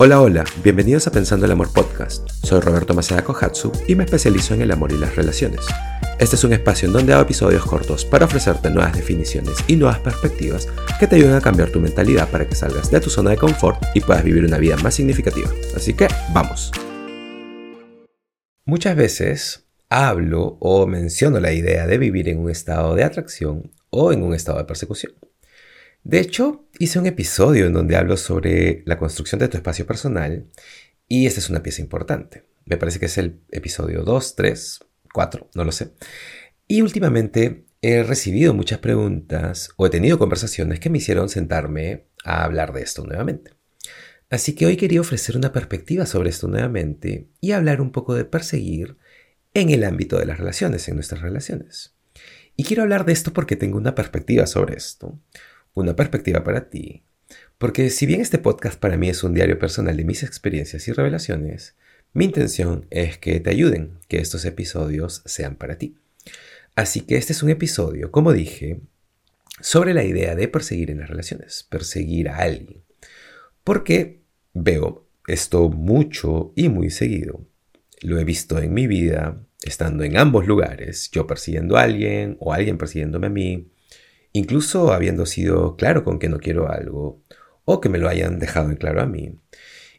Hola, hola, bienvenidos a Pensando el Amor Podcast. Soy Roberto Maceda Kohatsu y me especializo en el amor y las relaciones. Este es un espacio en donde hago episodios cortos para ofrecerte nuevas definiciones y nuevas perspectivas que te ayuden a cambiar tu mentalidad para que salgas de tu zona de confort y puedas vivir una vida más significativa. Así que, vamos. Muchas veces hablo o menciono la idea de vivir en un estado de atracción o en un estado de persecución. De hecho, hice un episodio en donde hablo sobre la construcción de tu espacio personal y esta es una pieza importante. Me parece que es el episodio 2, 3, 4, no lo sé. Y últimamente he recibido muchas preguntas o he tenido conversaciones que me hicieron sentarme a hablar de esto nuevamente. Así que hoy quería ofrecer una perspectiva sobre esto nuevamente y hablar un poco de perseguir en el ámbito de las relaciones, en nuestras relaciones. Y quiero hablar de esto porque tengo una perspectiva sobre esto una perspectiva para ti. Porque si bien este podcast para mí es un diario personal de mis experiencias y revelaciones, mi intención es que te ayuden, que estos episodios sean para ti. Así que este es un episodio, como dije, sobre la idea de perseguir en las relaciones, perseguir a alguien. Porque veo esto mucho y muy seguido. Lo he visto en mi vida, estando en ambos lugares, yo persiguiendo a alguien o alguien persiguiéndome a mí, incluso habiendo sido claro con que no quiero algo o que me lo hayan dejado en claro a mí.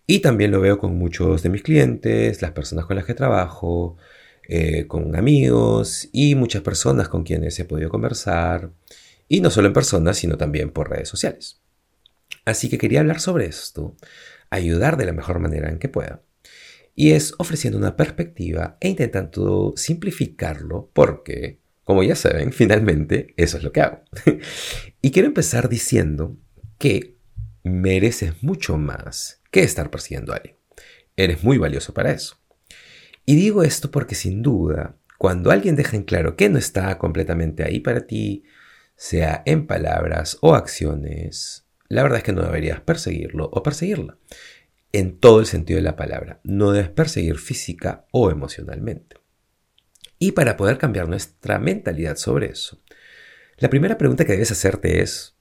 Y también lo veo con muchos de mis clientes, las personas con las que trabajo, eh, con amigos y muchas personas con quienes he podido conversar, y no solo en persona, sino también por redes sociales. Así que quería hablar sobre esto, ayudar de la mejor manera en que pueda. Y es ofreciendo una perspectiva e intentando simplificarlo porque como ya saben, finalmente eso es lo que hago. y quiero empezar diciendo que mereces mucho más que estar persiguiendo a alguien. Eres muy valioso para eso. Y digo esto porque sin duda, cuando alguien deja en claro que no está completamente ahí para ti, sea en palabras o acciones, la verdad es que no deberías perseguirlo o perseguirla. En todo el sentido de la palabra, no debes perseguir física o emocionalmente. Y para poder cambiar nuestra mentalidad sobre eso, la primera pregunta que debes hacerte es,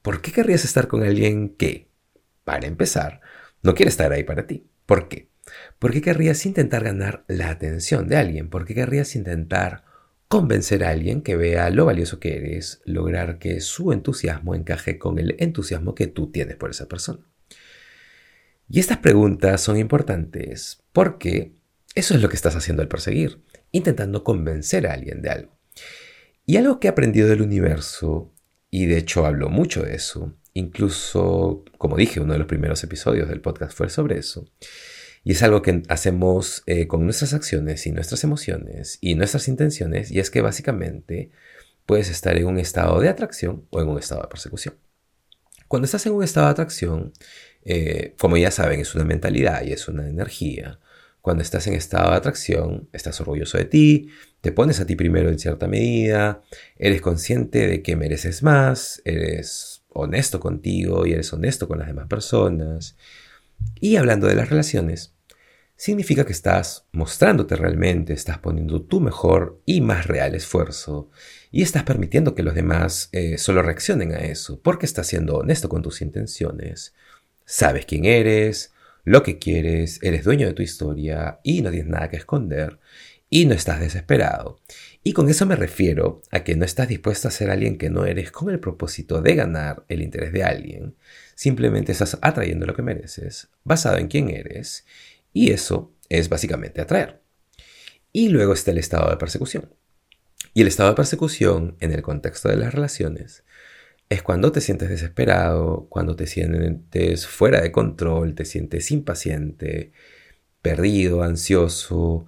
¿por qué querrías estar con alguien que, para empezar, no quiere estar ahí para ti? ¿Por qué? ¿Por qué querrías intentar ganar la atención de alguien? ¿Por qué querrías intentar convencer a alguien que vea lo valioso que eres, lograr que su entusiasmo encaje con el entusiasmo que tú tienes por esa persona? Y estas preguntas son importantes porque eso es lo que estás haciendo al perseguir intentando convencer a alguien de algo. Y algo que he aprendido del universo, y de hecho hablo mucho de eso, incluso, como dije, uno de los primeros episodios del podcast fue sobre eso, y es algo que hacemos eh, con nuestras acciones y nuestras emociones y nuestras intenciones, y es que básicamente puedes estar en un estado de atracción o en un estado de persecución. Cuando estás en un estado de atracción, eh, como ya saben, es una mentalidad y es una energía. Cuando estás en estado de atracción, estás orgulloso de ti, te pones a ti primero en cierta medida, eres consciente de que mereces más, eres honesto contigo y eres honesto con las demás personas. Y hablando de las relaciones, significa que estás mostrándote realmente, estás poniendo tu mejor y más real esfuerzo y estás permitiendo que los demás eh, solo reaccionen a eso porque estás siendo honesto con tus intenciones. Sabes quién eres, lo que quieres, eres dueño de tu historia y no tienes nada que esconder y no estás desesperado. Y con eso me refiero a que no estás dispuesto a ser alguien que no eres con el propósito de ganar el interés de alguien. Simplemente estás atrayendo lo que mereces, basado en quién eres, y eso es básicamente atraer. Y luego está el estado de persecución. Y el estado de persecución, en el contexto de las relaciones, es cuando te sientes desesperado, cuando te sientes fuera de control, te sientes impaciente, perdido, ansioso,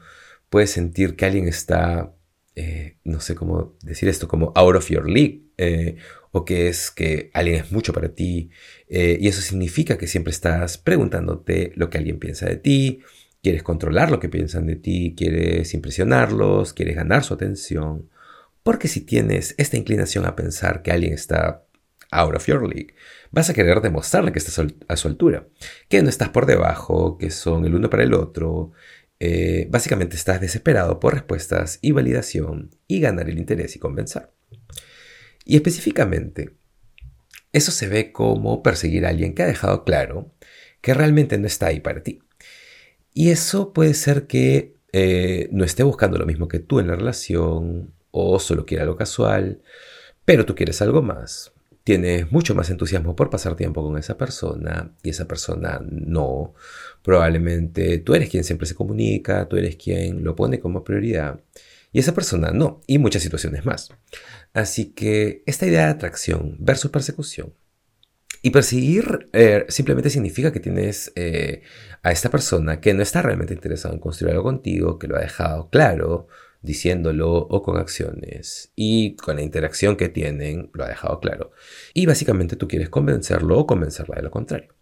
puedes sentir que alguien está, eh, no sé cómo decir esto, como out of your league, eh, o que es que alguien es mucho para ti, eh, y eso significa que siempre estás preguntándote lo que alguien piensa de ti, quieres controlar lo que piensan de ti, quieres impresionarlos, quieres ganar su atención. Porque si tienes esta inclinación a pensar que alguien está out of your league, vas a querer demostrarle que estás a su altura, que no estás por debajo, que son el uno para el otro. Eh, básicamente estás desesperado por respuestas y validación y ganar el interés y convencer. Y específicamente, eso se ve como perseguir a alguien que ha dejado claro que realmente no está ahí para ti. Y eso puede ser que eh, no esté buscando lo mismo que tú en la relación o solo quiera algo casual, pero tú quieres algo más. Tienes mucho más entusiasmo por pasar tiempo con esa persona y esa persona no. Probablemente tú eres quien siempre se comunica, tú eres quien lo pone como prioridad y esa persona no, y muchas situaciones más. Así que esta idea de atracción versus persecución y perseguir eh, simplemente significa que tienes eh, a esta persona que no está realmente interesada en construir algo contigo, que lo ha dejado claro, diciéndolo o con acciones. Y con la interacción que tienen, lo ha dejado claro. Y básicamente tú quieres convencerlo o convencerla de lo contrario.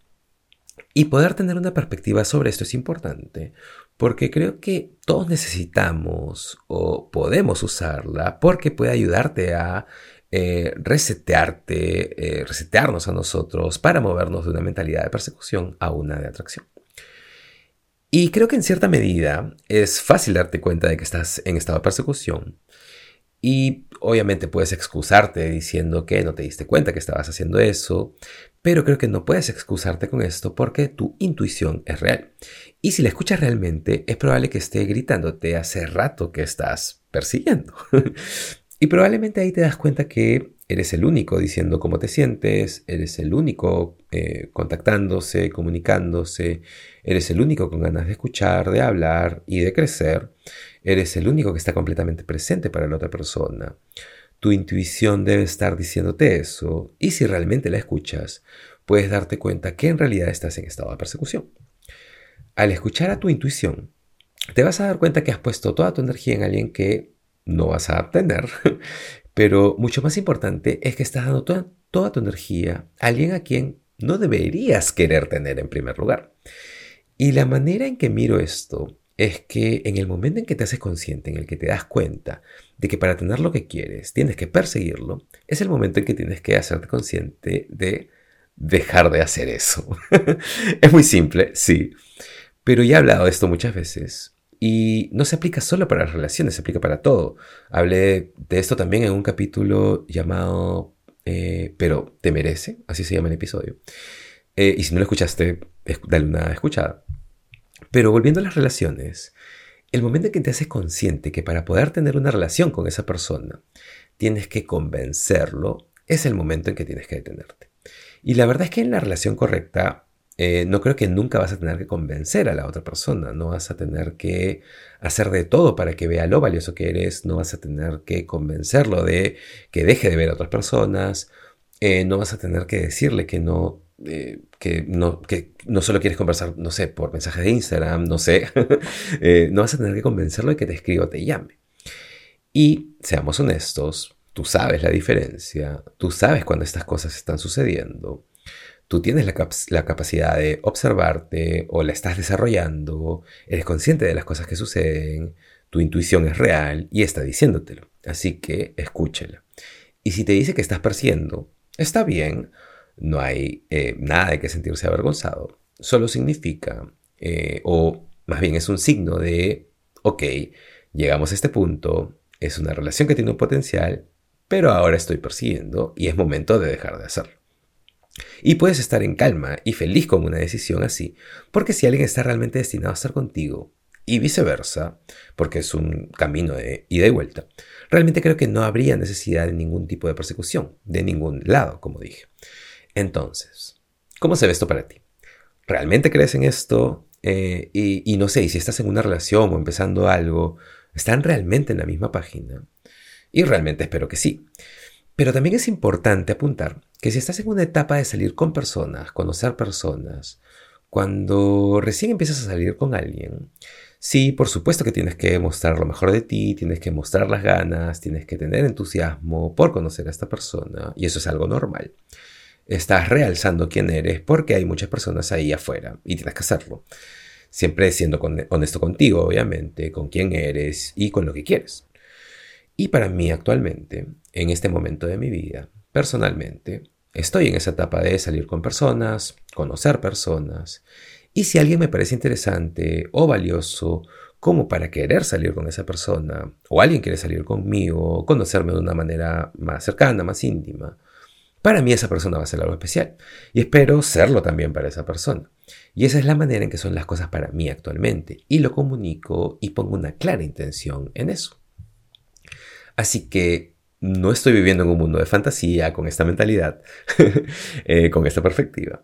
Y poder tener una perspectiva sobre esto es importante, porque creo que todos necesitamos o podemos usarla porque puede ayudarte a eh, resetearte, eh, resetearnos a nosotros para movernos de una mentalidad de persecución a una de atracción. Y creo que en cierta medida es fácil darte cuenta de que estás en estado de persecución. Y obviamente puedes excusarte diciendo que no te diste cuenta que estabas haciendo eso, pero creo que no puedes excusarte con esto porque tu intuición es real. Y si la escuchas realmente, es probable que esté gritándote hace rato que estás persiguiendo. Y probablemente ahí te das cuenta que eres el único diciendo cómo te sientes, eres el único eh, contactándose, comunicándose, eres el único con ganas de escuchar, de hablar y de crecer, eres el único que está completamente presente para la otra persona. Tu intuición debe estar diciéndote eso y si realmente la escuchas, puedes darte cuenta que en realidad estás en estado de persecución. Al escuchar a tu intuición, te vas a dar cuenta que has puesto toda tu energía en alguien que no vas a obtener. Pero mucho más importante es que estás dando toda, tu energía a alguien a quien no deberías querer tener en primer lugar. Y la manera en que miro esto es que en el momento en que te haces consciente, en el que te das cuenta de que para tener lo que quieres tienes que perseguirlo, es el momento en que tienes que hacerte consciente de dejar de hacer eso. es muy simple, sí. Pero ya he hablado de esto muchas veces y no se aplica solo para las relaciones, se aplica para todo. Hablé de esto también en un capítulo llamado eh, Pero te merece, así se llama el episodio. Eh, y si no lo escuchaste, dale una escuchada. Pero volviendo a las relaciones, el momento en que te haces consciente que para poder tener una relación con esa persona, tienes que convencerlo, es el momento en que tienes que detenerte. Y la verdad es que en la relación correcta eh, no creo que nunca vas a tener que convencer a la otra persona, no vas a tener que hacer de todo para que vea lo valioso que eres, no vas a tener que convencerlo de que deje de ver a otras personas, eh, no vas a tener que decirle que no, eh, que no, que no solo quieres conversar, no sé, por mensaje de Instagram, no sé, no vas a tener que convencerlo de que te escriba o te llame. Y seamos honestos, tú sabes la diferencia, tú sabes cuando estas cosas están sucediendo tú tienes la, capacidad de observarte o la estás desarrollando, eres consciente de las cosas que suceden, tu intuición es real y está diciéndotelo. Así que escúchela. Y si te dice que estás persiguiendo, está bien, no hay eh, nada de que sentirse avergonzado. Solo significa, eh, o más bien es un signo de, ok, llegamos a este punto, es una relación que tiene un potencial, pero ahora estoy persiguiendo y es momento de dejar de hacerlo. Y puedes estar en calma y feliz con una decisión así, porque si alguien está realmente destinado a estar contigo, y viceversa, porque es un camino de ida y vuelta, realmente creo que no habría necesidad de ningún tipo de persecución, de ningún lado, como dije. Entonces, ¿cómo se ve esto para ti? ¿Realmente crees en esto? Eh, y, no sé, si estás en una relación o empezando algo, ¿están realmente en la misma página? Y realmente espero que sí. Pero también es importante apuntar que si estás en una etapa de salir con personas, conocer personas, cuando recién empiezas a salir con alguien, sí, por supuesto que tienes que mostrar lo mejor de ti, tienes que mostrar las ganas, tienes que tener entusiasmo por conocer a esta persona, y eso es algo normal. Estás realzando quién eres porque hay muchas personas ahí afuera y tienes que hacerlo. Siempre siendo honesto contigo, obviamente, con quién eres y con lo que quieres. Y para mí actualmente, en este momento de mi vida, personalmente, estoy en esa etapa de salir con personas, conocer personas, y si alguien me parece interesante o valioso como para querer salir con esa persona, o alguien quiere salir conmigo, conocerme de una manera más cercana, más íntima, para mí esa persona va a ser algo especial. Y espero serlo también para esa persona. Y esa es la manera en que son las cosas para mí actualmente. Y lo comunico y pongo una clara intención en eso. Así que no estoy viviendo en un mundo de fantasía con esta mentalidad, eh, con esta perspectiva.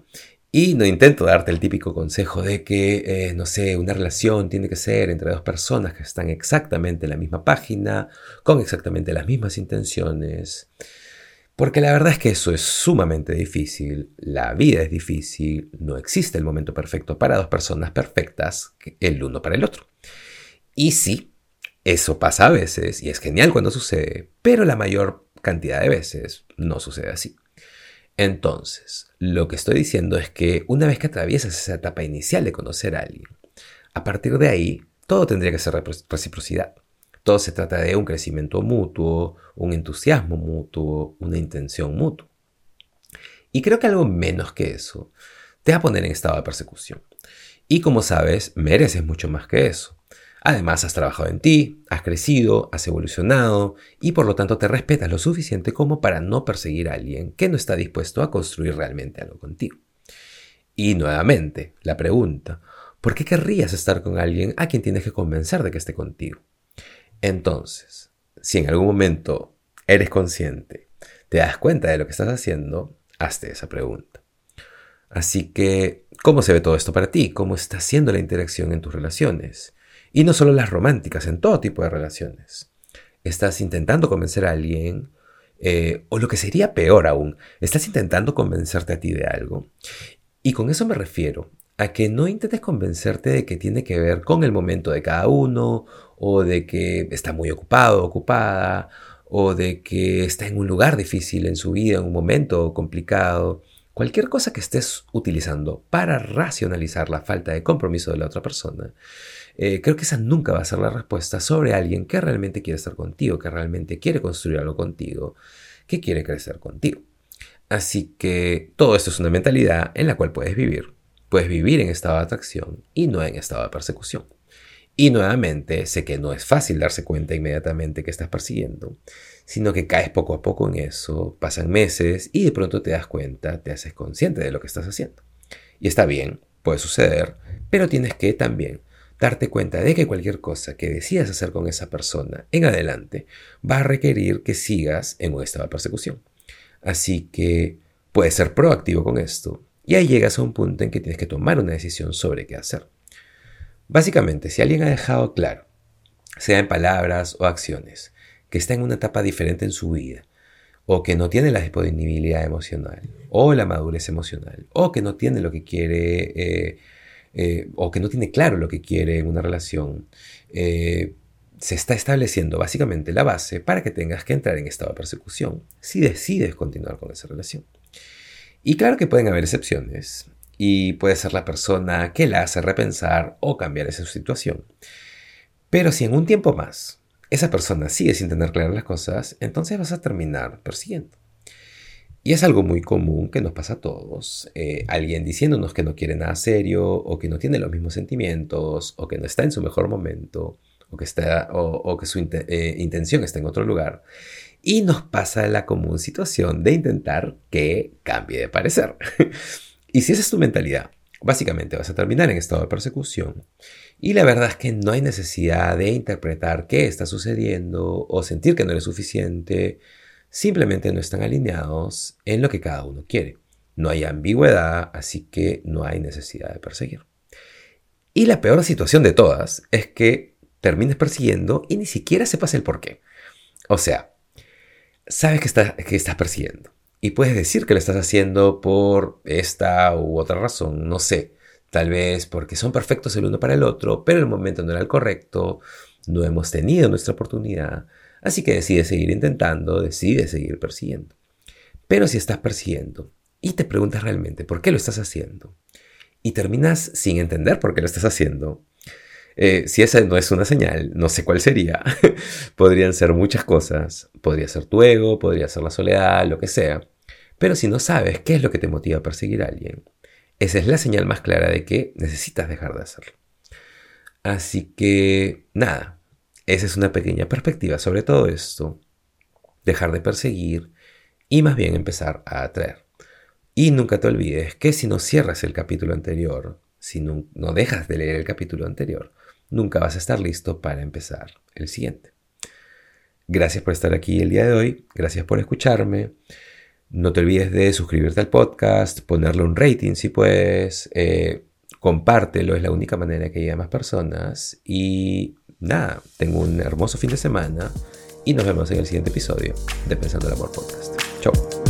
Y no intento darte el típico consejo de que, eh, no sé, una relación tiene que ser entre dos personas que están exactamente en la misma página, con exactamente las mismas intenciones. Porque la verdad es que eso es sumamente difícil, la vida es difícil, no existe el momento perfecto para dos personas perfectas, el uno para el otro. Y sí, eso pasa a veces y es genial cuando sucede, pero la mayor cantidad de veces no sucede así. Entonces, lo que estoy diciendo es que una vez que atraviesas esa etapa inicial de conocer a alguien, a partir de ahí, todo tendría que ser reciprocidad. Todo se trata de un crecimiento mutuo, un entusiasmo mutuo, una intención mutua. Y creo que algo menos que eso te va a poner en estado de persecución. Y como sabes, mereces mucho más que eso. Además, has trabajado en ti, has crecido, has evolucionado y por lo tanto te respetas lo suficiente como para no perseguir a alguien que no está dispuesto a construir realmente algo contigo. Y nuevamente, la pregunta, ¿por qué querrías estar con alguien a quien tienes que convencer de que esté contigo? Entonces, si en algún momento eres consciente, te das cuenta de lo que estás haciendo, hazte esa pregunta. Así que, ¿cómo se ve todo esto para ti? ¿Cómo está siendo la interacción en tus relaciones? Y no solo las románticas, en todo tipo de relaciones. Estás intentando convencer a alguien, eh, o lo que sería peor aún, estás intentando convencerte a ti de algo. Y con eso me refiero a que no intentes convencerte de que tiene que ver con el momento de cada uno, o de que está muy ocupado, ocupada, o de que está en un lugar difícil en su vida, en un momento complicado. Cualquier cosa que estés utilizando para racionalizar la falta de compromiso de la otra persona eh, creo que esa nunca va a ser la respuesta sobre alguien que realmente quiere estar contigo, que realmente quiere construir algo contigo, que quiere crecer contigo. Así que todo esto es una mentalidad en la cual puedes vivir. Puedes vivir en estado de atracción y no en estado de persecución. Y nuevamente, sé que no es fácil darse cuenta inmediatamente que estás persiguiendo, sino que caes poco a poco en eso, pasan meses y de pronto te das cuenta, te haces consciente de lo que estás haciendo. Y está bien, puede suceder, pero tienes que también darte cuenta de que cualquier cosa que decidas hacer con esa persona en adelante va a requerir que sigas en un estado de persecución. Así que puedes ser proactivo con esto y ahí llegas a un punto en que tienes que tomar una decisión sobre qué hacer. Básicamente, si alguien ha dejado claro, sea en palabras o acciones, que está en una etapa diferente en su vida, o que no tiene la disponibilidad emocional, o la madurez emocional, o que no tiene lo que quiere eh, eh, o que no tiene claro lo que quiere en una relación, eh, se está estableciendo básicamente la base para que tengas que entrar en estado de persecución si decides continuar con esa relación. Y claro que pueden haber excepciones y puede ser la persona que la hace repensar o cambiar esa situación. Pero si en un tiempo más esa persona sigue sin tener claras las cosas, entonces vas a terminar persiguiendo. Y es algo muy común que nos pasa a todos. Eh, alguien diciéndonos que no quiere nada serio, o que no tiene los mismos sentimientos, o que no está en su mejor momento, o que, está, o, que su eh, intención está en otro lugar. Y nos pasa la común situación de intentar que cambie de parecer. y si esa es tu mentalidad, básicamente vas a terminar en estado de persecución. Y la verdad es que no hay necesidad de interpretar qué está sucediendo o sentir que no eres suficiente simplemente no están alineados en lo que cada uno quiere. No hay ambigüedad, así que no hay necesidad de perseguir. Y la peor situación de todas es que termines persiguiendo y ni siquiera sepas el por qué. O sea, sabes que, que estás persiguiendo y puedes decir que lo estás haciendo por esta u otra razón, no sé. Tal vez porque son perfectos el uno para el otro, pero el momento no era el correcto, no hemos tenido nuestra oportunidad, Así que decide seguir intentando, decide seguir persiguiendo. Pero si estás persiguiendo y te preguntas realmente por qué lo estás haciendo y terminas sin entender por qué lo estás haciendo, eh, si esa no es una señal, no sé cuál sería. Podrían ser muchas cosas. Podría ser tu ego, podría ser la soledad, lo que sea. Pero si no sabes qué es lo que te motiva a perseguir a alguien, esa es la señal más clara de que necesitas dejar de hacerlo. Así que, nada, esa es una pequeña perspectiva sobre todo esto. Dejar de perseguir y más bien empezar a atraer. Y nunca te olvides que si no cierras el capítulo anterior, si no, no dejas de leer el capítulo anterior, nunca vas a estar listo para empezar el siguiente. Gracias por estar aquí el día de hoy, gracias por escucharme. No te olvides de suscribirte al podcast, ponerle un rating si puedes, eh, compártelo, es la única manera que llegue a más personas. Y nada, tengo un hermoso fin de semana y nos vemos en el siguiente episodio de Pensando el Amor Podcast. Chao.